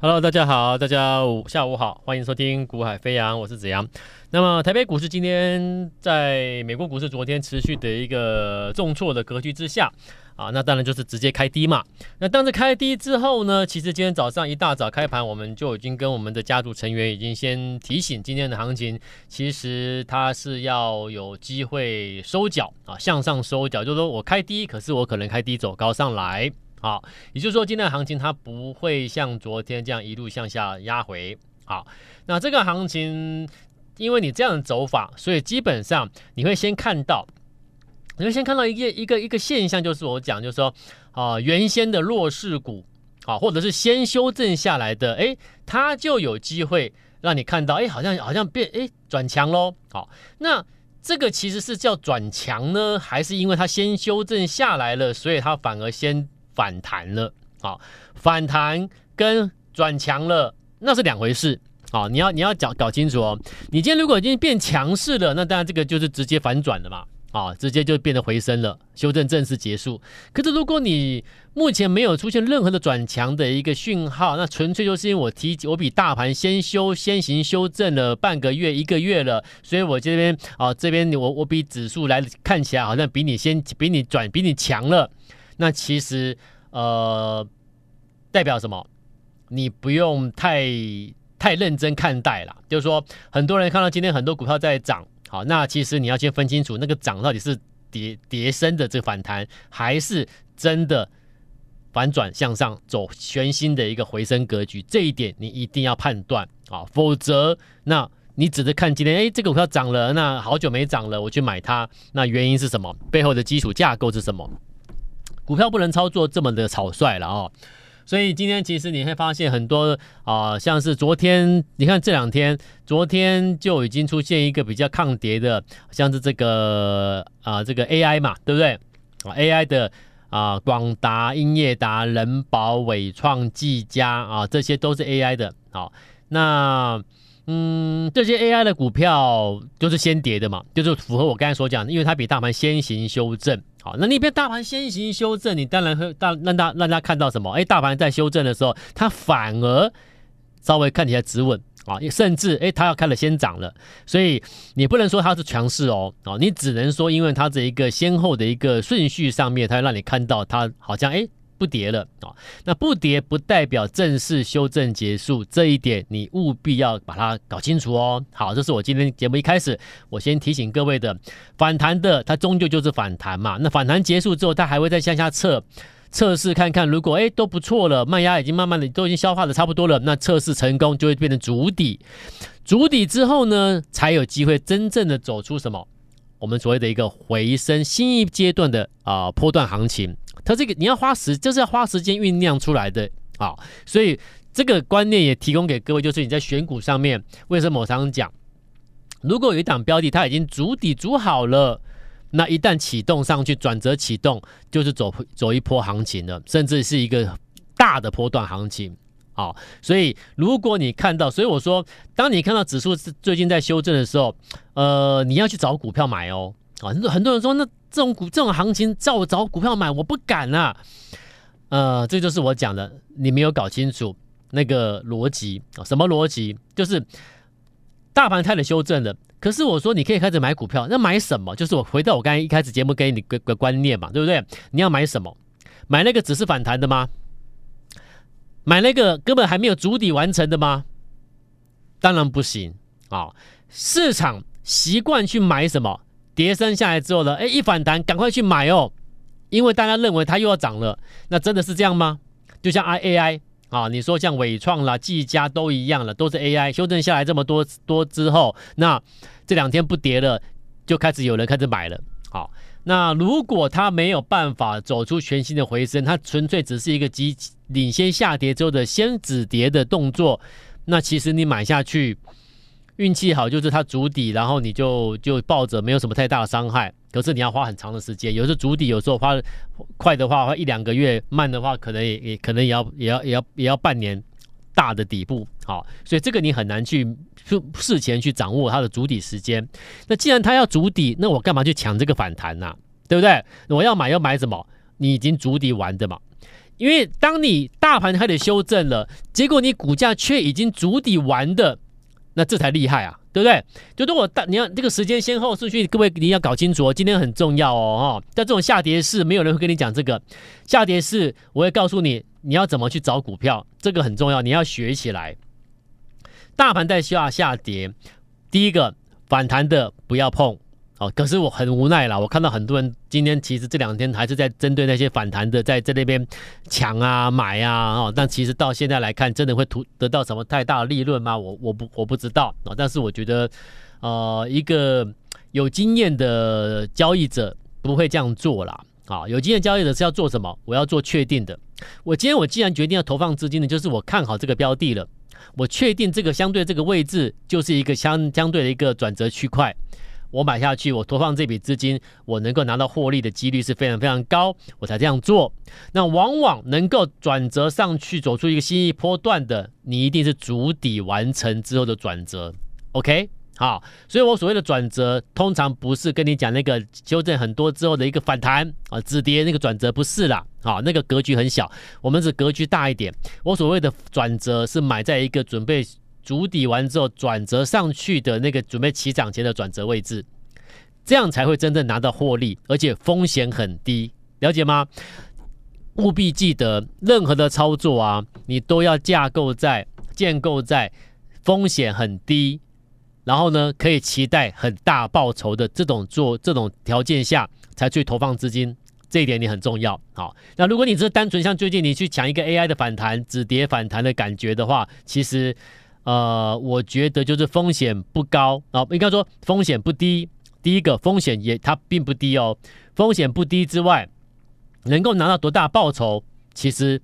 Hello，大家好，大家午下午好，欢迎收听股海飞扬，我是子阳。那么台北股市今天在美国股市昨天持续的一个重挫的格局之下啊，那当然就是直接开低嘛。那当时开低之后呢，其实今天早上一大早开盘，我们就已经跟我们的家族成员已经先提醒，今天的行情其实它是要有机会收脚啊，向上收脚，就是说我开低，可是我可能开低走高上来。好，也就是说，今天的行情它不会像昨天这样一路向下压回。好，那这个行情，因为你这样的走法，所以基本上你会先看到，你会先看到一个一个一个现象，就是我讲，就是说，啊，原先的弱势股，啊，或者是先修正下来的，哎，它就有机会让你看到，哎，好像好像变，哎，转强喽。好，那这个其实是叫转强呢，还是因为它先修正下来了，所以它反而先。反弹了，好，反弹跟转强了，那是两回事，好，你要你要搞搞清楚哦。你今天如果已经变强势了，那当然这个就是直接反转了嘛，啊，直接就变得回升了，修正正式结束。可是如果你目前没有出现任何的转强的一个讯号，那纯粹就是因为我提我比大盘先修先行修正了半个月一个月了，所以我这边啊这边我我比指数来看起来好像比你先比你转比你强了。那其实，呃，代表什么？你不用太太认真看待了。就是说，很多人看到今天很多股票在涨，好，那其实你要先分清楚，那个涨到底是跌跌升的这个反弹，还是真的反转向上走全新的一个回升格局？这一点你一定要判断啊，否则那你只是看今天，哎，这个股票涨了，那好久没涨了，我去买它，那原因是什么？背后的基础架构是什么？股票不能操作这么的草率了哦，所以今天其实你会发现很多啊、像是昨天，你看这两天，昨天就已经出现一个比较抗跌的，像是这个啊、这个 AI 嘛，对不对啊？AI 的啊，广达、英业达、人保、伟创、技嘉啊，这些都是 AI 的。好，那嗯，这些 AI 的股票就是先跌的嘛，就是符合我刚才所讲，因为它比大盘先行修正。好，那那边大盘先行修正，你当然会大让大让大家看到什么？哎，大盘在修正的时候，它反而稍微看起来止稳啊，甚至哎，它要开了先涨了，所以你不能说它是强势哦，啊，你只能说因为它这一个先后的一个顺序上面，它让你看到它好像哎。不跌了啊，那不跌不代表正式修正结束，这一点你务必要把它搞清楚哦。好，这是我今天节目一开始我先提醒各位的，反弹的它终究就是反弹嘛。那反弹结束之后，它还会再向下测测试看看，如果哎都不错了，卖压已经慢慢的都已经消化的差不多了，那测试成功就会变成主底，主底之后呢，才有机会真正的走出什么我们所谓的一个回升新一阶段的啊、波段行情。它这个你要花时，就是要花时间酝酿出来的啊，所以这个观念也提供给各位，就是你在选股上面，为什么我常常讲，如果有一档标的它已经筑底筑好了，那一旦启动上去，转折启动，就是走走一波行情了，甚至是一个大的波段行情啊。所以如果你看到，所以我说，当你看到指数最近在修正的时候，呃，你要去找股票买哦。啊，很多很多人说，那这种股这种行情叫我找股票买，我不敢啊。呃，这就是我讲的，你没有搞清楚那个逻辑啊？什么逻辑？就是大盘开始修正了，可是我说你可以开始买股票，那买什么？就是我回到我刚才一开始节目给你个个观念嘛，对不对？你要买什么？买那个只是反弹的吗？买那个根本还没有足底完成的吗？当然不行啊！市场习惯去买什么？跌升下来之后呢，哎，一反弹赶快去买哦，因为大家认为它又要涨了，那真的是这样吗？就像 I A I 啊，你说像纬创啦、技嘉都一样了，都是 A I 修正下来这么多多之后，那这两天不跌了，就开始有人开始买了。好，那如果它没有办法走出全新的回升，它纯粹只是一个急领先下跌之后的先止跌的动作，那其实你买下去。运气好就是它筑底，然后你就就抱着，没有什么太大的伤害。可是你要花很长的时间，有时候筑底，有时候花快的话花一两个月，慢的话可能也也可能也要也要也要也要半年大的底部。好，所以这个你很难去事前去掌握它的筑底时间。那既然它要筑底，那我干嘛去抢这个反弹呢？对不对？我要买要买什么？你已经筑底完的嘛。因为当你大盘开始修正了，结果你股价却已经筑底完的，那这才厉害啊，对不对？就如果大你要这个时间先后顺序，各位一定要搞清楚哦，今天很重要哦，哈，在这种下跌市，没有人会跟你讲这个下跌市，我会告诉你你要怎么去找股票，这个很重要，你要学起来。大盘在下下跌，第一个反弹的不要碰。哦，可是我很无奈啦，我看到很多人今天其实这两天还是在针对那些反弹的，在在那边抢啊买啊哦，但其实到现在来看，真的会图得到什么太大的利润吗？我我不我不知道啊，但是我觉得，呃，一个有经验的交易者不会这样做啦。啊，有经验交易者是要做什么？我要做确定的。我今天我既然决定要投放资金的，就是我看好这个标的了，我确定这个相对这个位置就是一个相相对的一个转折区块。我买下去，我投放这笔资金，我能够拿到获利的几率是非常非常高，我才这样做。那往往能够转折上去，走出一个新一波段的，你一定是足底完成之后的转折。OK，好，所以我所谓的转折，通常不是跟你讲那个修正很多之后的一个反弹啊，止跌那个转折不是啦，好，那个格局很小，我们是格局大一点。我所谓的转折是买在一个准备。筑底完之后转折上去的那个准备起涨前的转折位置，这样才会真正拿到获利，而且风险很低，了解吗？务必记得，任何的操作啊，你都要架构在建构在风险很低，然后呢可以期待很大报酬的这种做这种条件下才去投放资金，这一点你很重要。好，那如果你只是单纯像最近你去抢一个 AI 的反弹止跌反弹的感觉的话，其实。呃，我觉得就是风险不高啊，应该说风险不低。第一个风险也它并不低哦，风险不低之外，能够拿到多大报酬，其实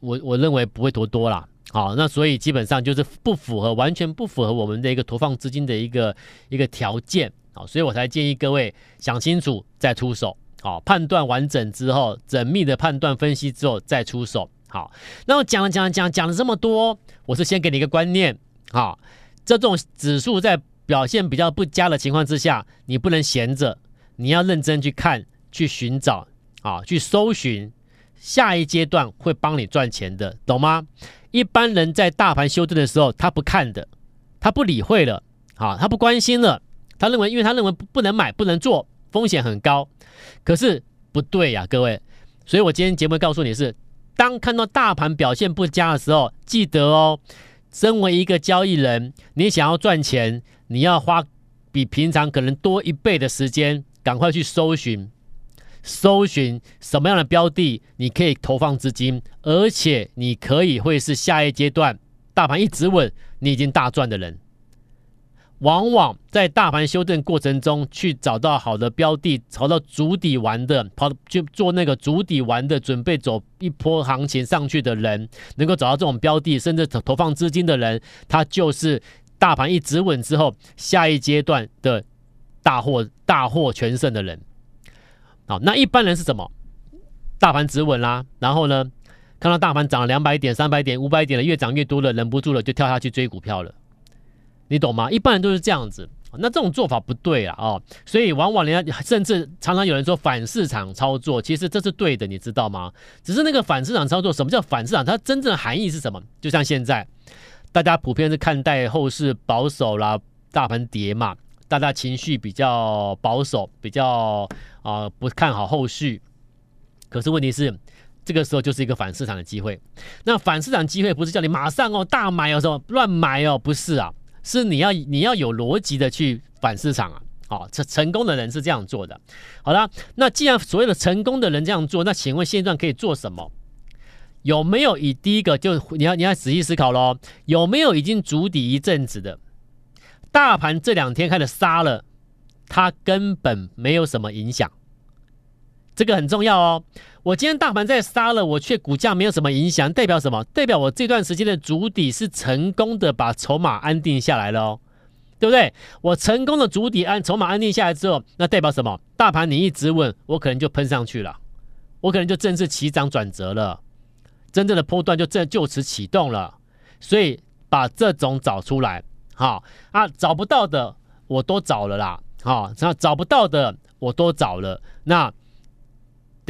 我我认为不会多多啦。好，那所以基本上就是不符合，完全不符合我们的一个投放资金的一个一个条件啊，所以我才建议各位想清楚再出手，好，判断完整之后，缜密的判断分析之后再出手。好，那我讲了讲了讲讲了这么多，我是先给你一个观念，好，这种指数在表现比较不佳的情况之下，你不能闲着，你要认真去看，去寻找，啊，去搜寻下一阶段会帮你赚钱的，懂吗？一般人在大盘修正的时候，他不看的，他不理会了，啊，他不关心了，他认为，因为他认为不能买，不能做，风险很高，可是不对呀，各位，所以我今天节目告诉你是。当看到大盘表现不佳的时候，记得哦，身为一个交易人，你想要赚钱，你要花比平常可能多一倍的时间，赶快去搜寻，搜寻什么样的标的，你可以投放资金，而且你可以会是下一阶段大盘一直稳，你已经大赚的人。往往在大盘修正过程中，去找到好的标的，找到足底完的，跑就做那个足底完的，准备走一波行情上去的人，能够找到这种标的，甚至投投放资金的人，他就是大盘一直稳之后，下一阶段的大获大获全胜的人。好，那一般人是什么？大盘止稳啦，然后呢，看到大盘涨了两百点、三百点、五百点了，越涨越多了，忍不住了，就跳下去追股票了。你懂吗？一般人都是这样子，那这种做法不对啊！哦，所以往往人家甚至常常有人说反市场操作，其实这是对的，你知道吗？只是那个反市场操作，什么叫反市场？它真正的含义是什么？就像现在，大家普遍是看待后市保守啦，大盘跌嘛，大家情绪比较保守，比较啊、不看好后续。可是问题是，这个时候就是一个反市场的机会。那反市场机会不是叫你马上哦大买哦什么乱买哦，不是啊。是你要你要有逻辑的去反市场啊，好，成成功的人是这样做的。好了，那既然所有的成功的人这样做，那请问现状可以做什么？有没有以第一个就你要你要仔细思考喽？有没有已经筑底一阵子的大盘这两天开始杀了，它根本没有什么影响，这个很重要哦。我今天大盘在杀了，我却股价没有什么影响，代表什么？代表我这段时间的主底是成功的，把筹码安定下来了哦，对不对？我成功的主底安筹码安定下来之后，那代表什么？大盘你一直稳，我可能就喷上去了，我可能就正式起涨转折了，真正的波段就正就此启动了。所以把这种找出来，好啊，找不到的我都找了啦，好，那找不到的我都找了，那。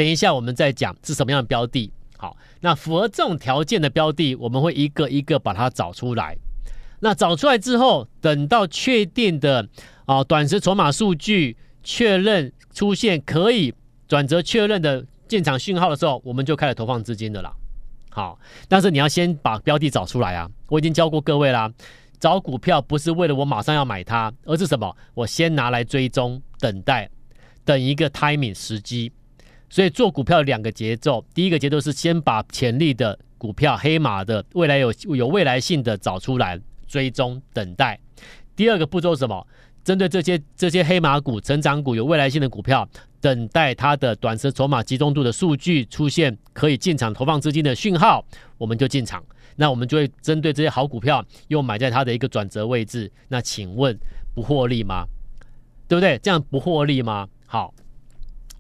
等一下我们再讲是什么样的标的。好，那符合这种条件的标的，我们会一个一个把它找出来。那找出来之后，等到确定的啊短时筹码数据确认出现可以转折确认的进场讯号的时候，我们就开始投放资金的啦。好，但是你要先把标的找出来啊！我已经教过各位啦，找股票不是为了我马上要买它，而是什么？我先拿来追踪，等待，等一个 timing 时机。所以做股票两个节奏，第一个节奏是先把潜力的股票、黑马的未来有有未来性的找出来。追踪等待，第二个步骤是什么？针对这些这些黑马股、成长股、有未来性的股票，等待它的短时筹码集中度的数据出现，可以进场投放资金的讯号，我们就进场。那我们就会针对这些好股票，又买在它的一个转折位置。那请问不获利吗？对不对？这样不获利吗？好，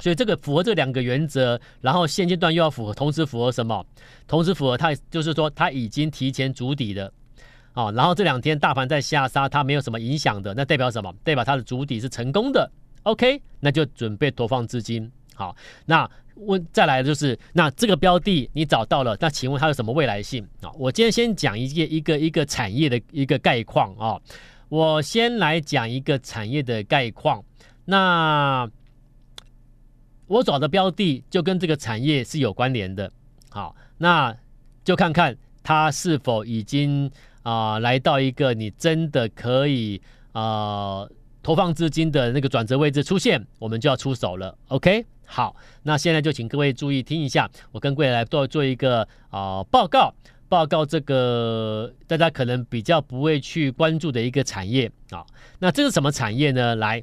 所以这个符合这两个原则，然后现阶段又要符合，同时符合什么？同时符合它，就是说它已经提前筑底的。哦，然后这两天大盘在下杀，它没有什么影响的，那代表什么？代表它的主底是成功的。OK，那就准备投放资金。好，那问再来就是，那这个标的你找到了，那请问它有什么未来性啊？我今天先讲一个一个一个产业的一个概况啊。我先来讲一个产业的概况。那我找的标的就跟这个产业是有关联的。好，那就看看它是否已经。啊、来到一个你真的可以啊、投放资金的那个转折位置出现，我们就要出手了。OK，好，那现在就请各位注意听一下，我跟各位来做做一个啊、报告，报告这个大家可能比较不会去关注的一个产业啊。那这是什么产业呢？来，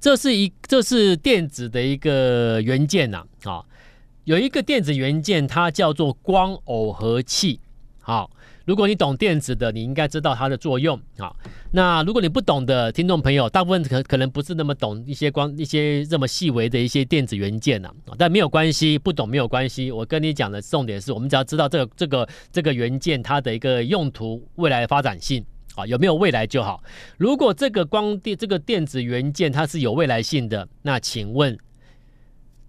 这是一这是电子的一个元件呐啊，有一个电子元件，它叫做光耦合器，好。如果你懂电子的，你应该知道它的作用啊。那如果你不懂的听众朋友，大部分可可能不是那么懂一些光一些这么细微的一些电子元件呐啊。但没有关系，不懂没有关系。我跟你讲的重点是我们只要知道这个这个这个元件它的一个用途、未来的发展性啊，有没有未来就好。如果这个光电这个电子元件它是有未来性的，那请问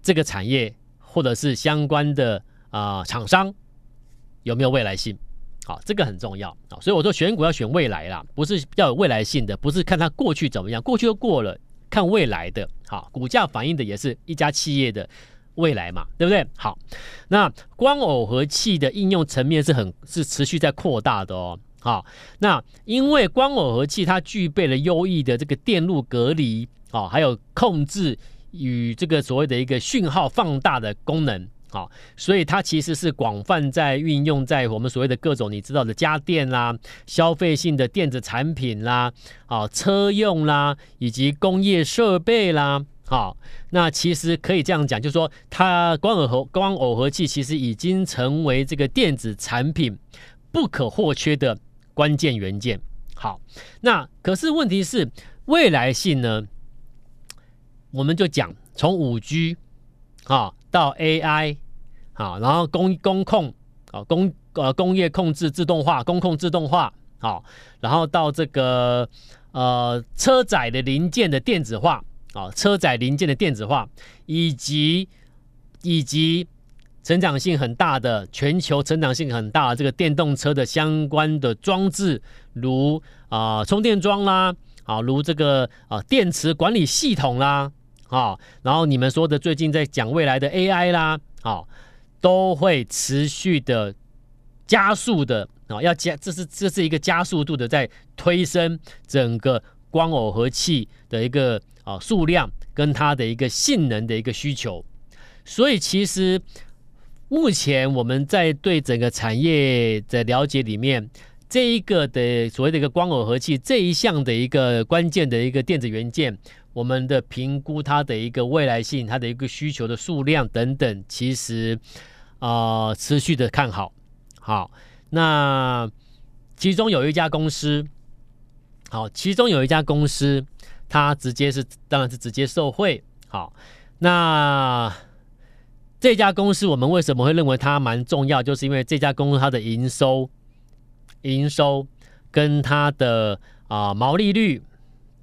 这个产业或者是相关的啊厂商有没有未来性？好，这个很重要啊，所以我说选股要选未来啦，不是要有未来性的，不是看它过去怎么样，过去都过了，看未来的，好，股价反映的也是一家企业的未来嘛，对不对？好，那光耦合器的应用层面是很是持续在扩大的哦，好，那因为光耦合器它具备了优异的这个电路隔离啊，还有控制与这个所谓的一个讯号放大的功能。好，所以它其实是广泛在运用在我们所谓的各种你知道的家电啦、消费性的电子产品啦、啊车用啦，以及工业设备啦。好，那其实可以这样讲，就是说它光耦合光耦合器其实已经成为这个电子产品不可或缺的关键元件。好，那可是问题是未来性呢？我们就讲从五 G 啊。到 AI，啊，然后工工控，啊工呃工业控制自动化，工控自动化，好，然后到这个呃车载的零件的电子化，啊车载零件的电子化，以及以及成长性很大的全球成长性很大的这个电动车的相关的装置，如啊、充电桩啦，啊如这个啊、呃、电池管理系统啦。啊，然后你们说的最近在讲未来的 AI 啦，啊，都会持续的加速的啊，要加，这是这是一个加速度的在推升整个光耦合器的一个啊数量跟它的一个性能的一个需求，所以其实目前我们在对整个产业的了解里面，这一个的所谓的一个光耦合器这一项的一个关键的一个电子元件。我们的评估，它的一个未来性，它的一个需求的数量等等，其实啊、持续的看好。好，那其中有一家公司，好，其中有一家公司，它直接是当然是直接受惠。好，那这家公司我们为什么会认为它蛮重要？就是因为这家公司它的营收、营收跟它的啊、毛利率。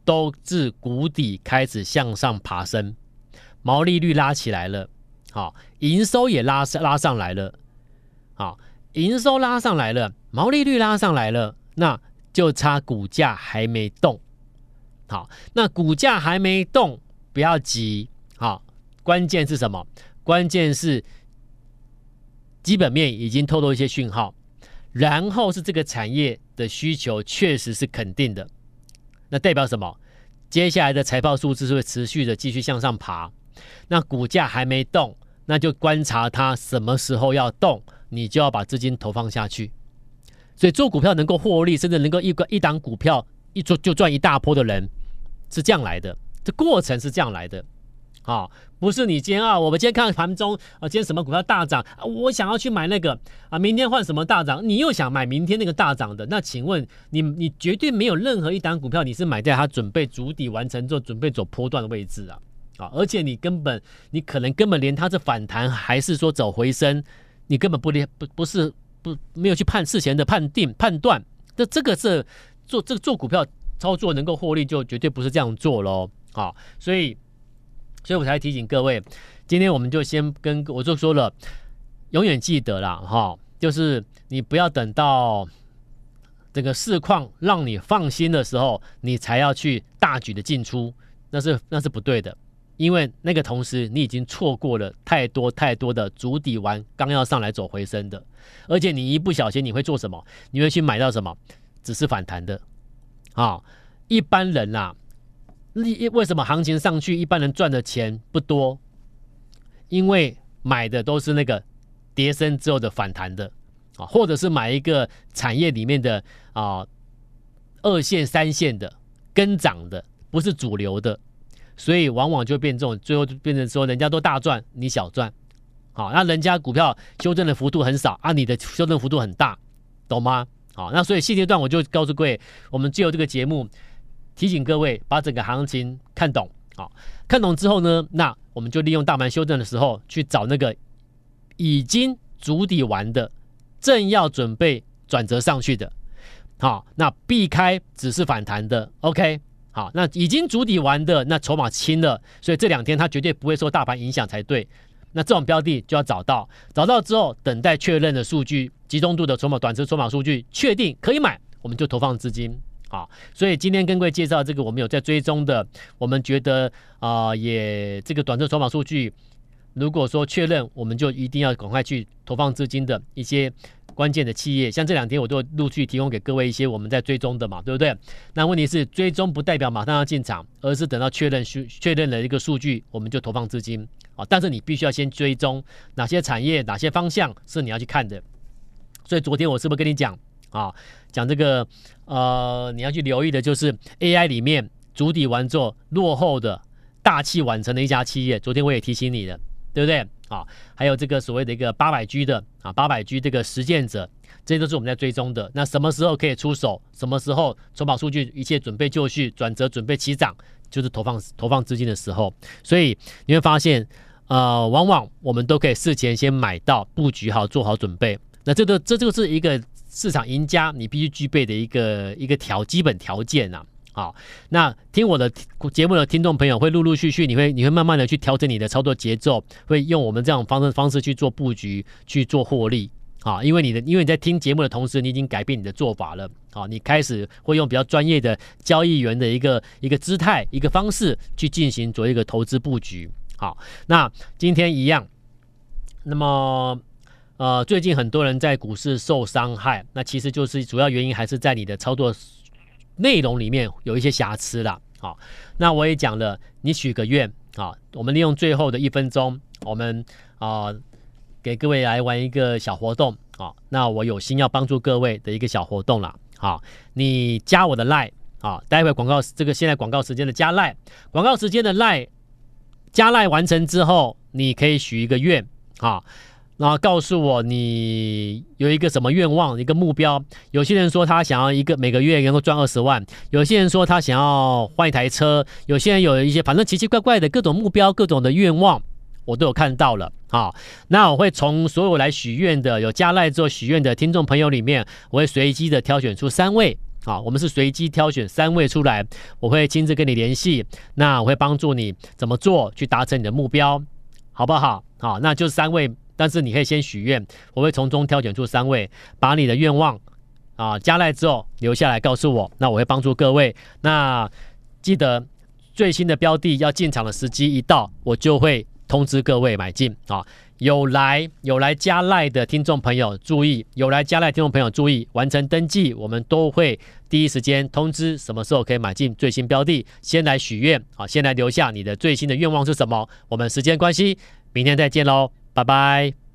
都自谷底开始向上爬升，毛利率拉起来了，好，营收也拉上拉上来了，好，营收拉上来了，毛利率拉上来了，那就差股价还没动。好，那股价还没动，不要急。好，关键是什么？关键是基本面已经透露一些讯号，然后是这个产业的需求确实是肯定的。那代表什么？接下来的财报数字是会持续的继续向上爬。那股价还没动，那就观察它什么时候要动，你就要把资金投放下去。所以做股票能够获利，甚至能够一个一档股票一做就赚一大波的人，是这样来的。这过程是这样来的，啊，不是你今天啊，我们今天看盘中啊，今天什么股票大涨啊，我想要去买那个啊，明天换什么大涨，你又想买明天那个大涨的，那请问你你绝对没有任何一档股票你是买在它准备筑底完成之后准备走波段的位置啊，啊，而且你根本你可能根本连它是反弹还是说走回升，你根本不连不不是不没有去判事前的判定判断，这这个是做这个做股票操作能够获利就绝对不是这样做喽。啊，所以，所以我才提醒各位，今天我们就先跟我就说了，永远记得啦，哈，就是你不要等到这个市况让你放心的时候，你才要去大举的进出，那是那是不对的，因为那个同时你已经错过了太多太多的主底完刚要上来走回升的，而且你一不小心你会做什么？你会去买到什么？只是反弹的，啊，一般人啦、为什么行情上去，一般人赚的钱不多？因为买的都是那个跌升之后的反弹的啊，或者是买一个产业里面的啊二线、三线的跟涨的，不是主流的，所以往往就变这种，最后就变成说人家都大赚，你小赚。好，那人家股票修正的幅度很少啊，你的修正幅度很大，懂吗？好，那所以现阶段我就告诉各位，我们借由这个节目。提醒各位把整个行情看懂，好，看懂之后呢，那我们就利用大盘修正的时候去找那个已经筑底完的，正要准备转折上去的，好，那避开只是反弹的，OK，好，那已经主底完的，那筹码轻了，所以这两天它绝对不会受大盘影响才对。那这种标的就要找到，找到之后等待确认的数据，集中度的筹码、短程筹码数据确定可以买，我们就投放资金。啊，所以今天跟各位介绍这个，我们有在追踪的，我们觉得啊、也这个短程筹码数据，如果说确认，我们就一定要赶快去投放资金的一些关键的企业，像这两天我都陆续提供给各位一些我们在追踪的嘛，对不对？那问题是追踪不代表马上要进场，而是等到确认数确认了一个数据，我们就投放资金啊。但是你必须要先追踪哪些产业、哪些方向是你要去看的。所以昨天我是不是跟你讲？啊，讲这个，呃，你要去留意的就是 AI 里面筑底完之后落后的大器晚成的一家企业。昨天我也提醒你的，对不对？啊，还有这个所谓的一个八百 G 的啊，八百 G 这个实践者，这些都是我们在追踪的。那什么时候可以出手？什么时候筹码数据一切准备就绪，转折准备起涨，就是投放投放资金的时候。所以你会发现，呃，往往我们都可以事前先买到布局好，做好准备。那这个这就是一个。市场赢家，你必须具备的一个一个条基本条件、啊。好，那听我的节目的听众朋友会陆陆续续，你会你会慢慢的去调整你的操作节奏，会用我们这种方式方式去做布局，去做获利。啊，因为你的因为你在听节目的同时，你已经改变你的做法了。啊，你开始会用比较专业的交易员的一个一个姿态、一个方式去进行做一个投资布局。好，那今天一样，那么。呃，最近很多人在股市受伤害，那其实就是主要原因还是在你的操作内容里面有一些瑕疵啦。好，那我也讲了，你许个愿啊，我们利用最后的一分钟，我们啊给各位来玩一个小活动啊。那我有心要帮助各位的一个小活动啦。好，你加我的 line 啊，待会广告这个现在广告时间的加 line，广告时间的 line 加 line 完成之后，你可以许一个愿啊。然后告诉我你有一个什么愿望，一个目标。有些人说他想要一个每个月能够赚二十万，有些人说他想要换一台车，有些人有一些反正奇奇怪怪的各种目标、各种的愿望，我都有看到了。啊，那我会从所有来许愿的有加赖做许愿的听众朋友里面，我会随机的挑选出三位。啊，我们是随机挑选三位出来，我会亲自跟你联系。那我会帮助你怎么做去达成你的目标，好不好？好，那就三位，但是你可以先许愿，我会从中挑选出三位，把你的愿望啊加赖之后留下来告诉我，那我会帮助各位。那记得最新的标的要进场的时机一到，我就会通知各位买进啊。有来有来加赖的听众朋友注意，有来加赖听众朋友注意，完成登记，我们都会第一时间通知什么时候可以买进最新标的。先来许愿啊，先来留下你的最新的愿望是什么？我们时间关系，明天再见喽，拜拜。